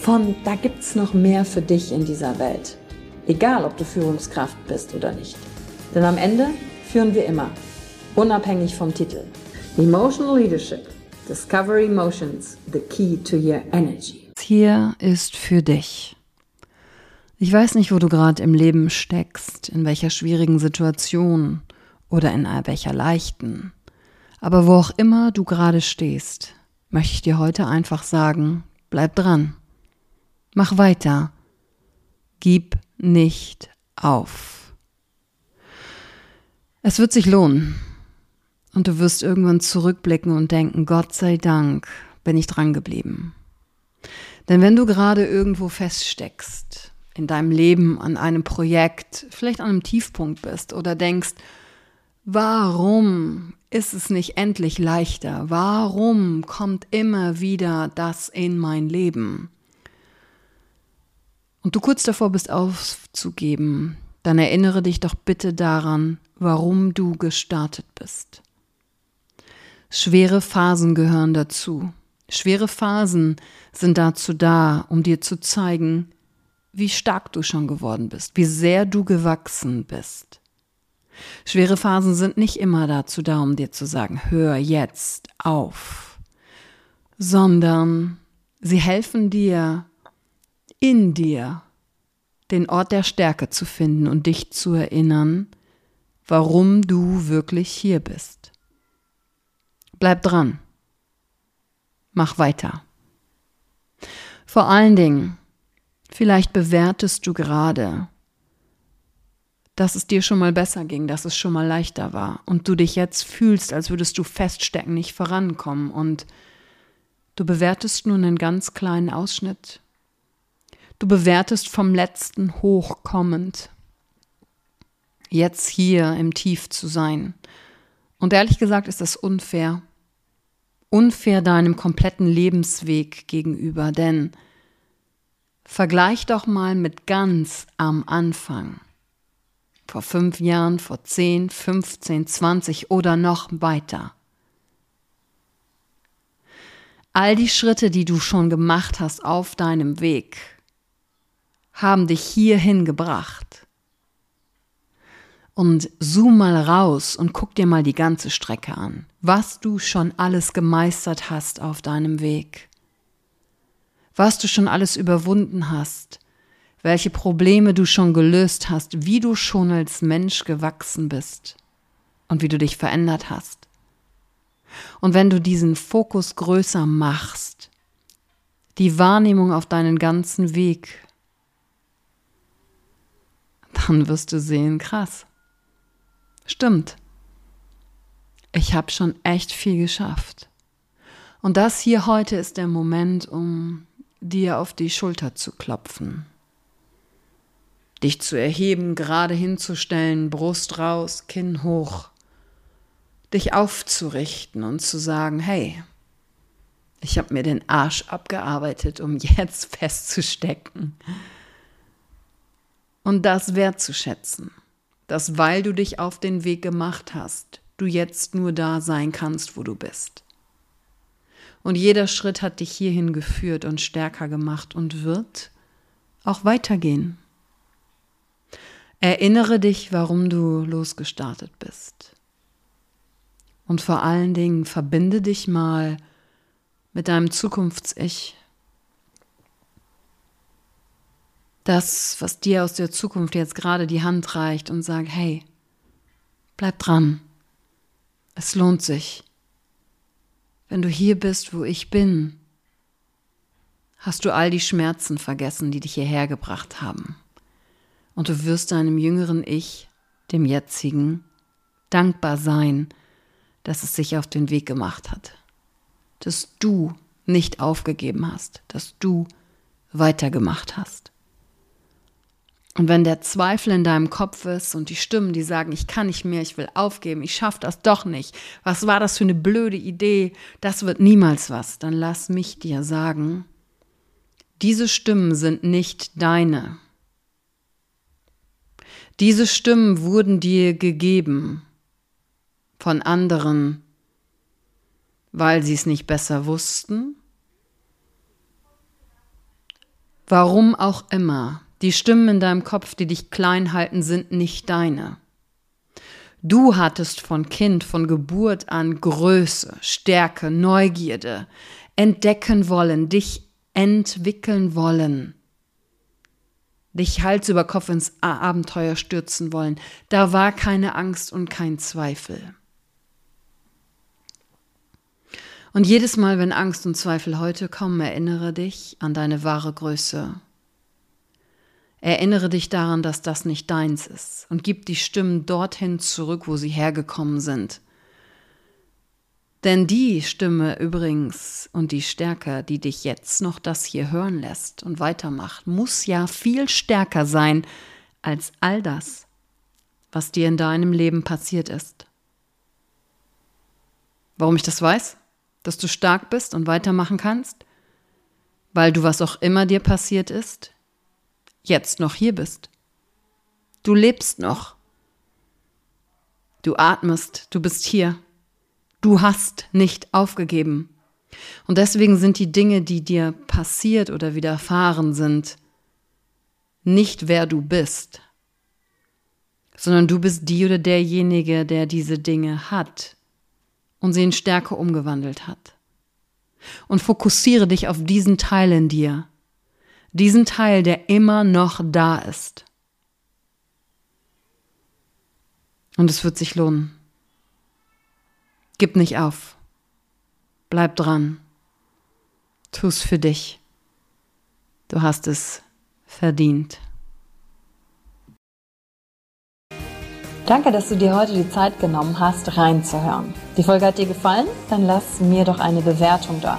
von da gibt's noch mehr für dich in dieser Welt. Egal, ob du Führungskraft bist oder nicht. Denn am Ende führen wir immer, unabhängig vom Titel. Emotional Leadership. Discover Emotions, the key to your energy. Hier ist für dich. Ich weiß nicht, wo du gerade im Leben steckst, in welcher schwierigen Situation oder in welcher leichten. Aber wo auch immer du gerade stehst, möchte ich dir heute einfach sagen, bleib dran. Mach weiter. Gib nicht auf. Es wird sich lohnen. Und du wirst irgendwann zurückblicken und denken, Gott sei Dank bin ich dran geblieben. Denn wenn du gerade irgendwo feststeckst, in deinem Leben, an einem Projekt, vielleicht an einem Tiefpunkt bist oder denkst, warum ist es nicht endlich leichter? Warum kommt immer wieder das in mein Leben? Und du kurz davor bist aufzugeben, dann erinnere dich doch bitte daran, warum du gestartet bist. Schwere Phasen gehören dazu. Schwere Phasen sind dazu da, um dir zu zeigen, wie stark du schon geworden bist, wie sehr du gewachsen bist. Schwere Phasen sind nicht immer dazu da, um dir zu sagen, hör jetzt auf, sondern sie helfen dir, in dir den Ort der Stärke zu finden und dich zu erinnern, warum du wirklich hier bist. Bleib dran. Mach weiter. Vor allen Dingen, vielleicht bewertest du gerade, dass es dir schon mal besser ging, dass es schon mal leichter war und du dich jetzt fühlst, als würdest du feststecken, nicht vorankommen und du bewertest nur einen ganz kleinen Ausschnitt Du bewertest vom letzten hochkommend. Jetzt hier im Tief zu sein. Und ehrlich gesagt ist das unfair. Unfair deinem kompletten Lebensweg gegenüber, denn vergleich doch mal mit ganz am Anfang. Vor fünf Jahren, vor zehn, 15, 20 oder noch weiter. All die Schritte, die du schon gemacht hast auf deinem Weg, haben dich hierhin gebracht. Und zoom mal raus und guck dir mal die ganze Strecke an, was du schon alles gemeistert hast auf deinem Weg, was du schon alles überwunden hast, welche Probleme du schon gelöst hast, wie du schon als Mensch gewachsen bist und wie du dich verändert hast. Und wenn du diesen Fokus größer machst, die Wahrnehmung auf deinen ganzen Weg, dann wirst du sehen, krass. Stimmt. Ich habe schon echt viel geschafft. Und das hier heute ist der Moment, um dir auf die Schulter zu klopfen. Dich zu erheben, gerade hinzustellen, Brust raus, Kinn hoch. Dich aufzurichten und zu sagen, hey, ich habe mir den Arsch abgearbeitet, um jetzt festzustecken und das wertzuschätzen. dass weil du dich auf den Weg gemacht hast, du jetzt nur da sein kannst, wo du bist. Und jeder Schritt hat dich hierhin geführt und stärker gemacht und wird auch weitergehen. Erinnere dich, warum du losgestartet bist. Und vor allen Dingen verbinde dich mal mit deinem Zukunfts-Ich. Das, was dir aus der Zukunft jetzt gerade die Hand reicht und sagt, hey, bleib dran. Es lohnt sich. Wenn du hier bist, wo ich bin, hast du all die Schmerzen vergessen, die dich hierher gebracht haben. Und du wirst deinem jüngeren Ich, dem jetzigen, dankbar sein, dass es sich auf den Weg gemacht hat. Dass du nicht aufgegeben hast, dass du weitergemacht hast. Und wenn der Zweifel in deinem Kopf ist und die Stimmen, die sagen, ich kann nicht mehr, ich will aufgeben, ich schaffe das doch nicht, was war das für eine blöde Idee, das wird niemals was, dann lass mich dir sagen, diese Stimmen sind nicht deine. Diese Stimmen wurden dir gegeben von anderen, weil sie es nicht besser wussten? Warum auch immer, die Stimmen in deinem Kopf, die dich klein halten, sind nicht deine. Du hattest von Kind, von Geburt an Größe, Stärke, Neugierde, entdecken wollen, dich entwickeln wollen, dich Hals über Kopf ins Abenteuer stürzen wollen. Da war keine Angst und kein Zweifel. Und jedes Mal, wenn Angst und Zweifel heute kommen, erinnere dich an deine wahre Größe. Erinnere dich daran, dass das nicht deins ist und gib die Stimmen dorthin zurück, wo sie hergekommen sind. Denn die Stimme übrigens und die Stärke, die dich jetzt noch das hier hören lässt und weitermacht, muss ja viel stärker sein als all das, was dir in deinem Leben passiert ist. Warum ich das weiß? dass du stark bist und weitermachen kannst, weil du, was auch immer dir passiert ist, jetzt noch hier bist. Du lebst noch. Du atmest, du bist hier. Du hast nicht aufgegeben. Und deswegen sind die Dinge, die dir passiert oder widerfahren sind, nicht wer du bist, sondern du bist die oder derjenige, der diese Dinge hat und sie in Stärke umgewandelt hat. Und fokussiere dich auf diesen Teil in dir, diesen Teil, der immer noch da ist. Und es wird sich lohnen. Gib nicht auf. Bleib dran. Tu's für dich. Du hast es verdient. Danke, dass du dir heute die Zeit genommen hast, reinzuhören. Die Folge hat dir gefallen? Dann lass mir doch eine Bewertung da.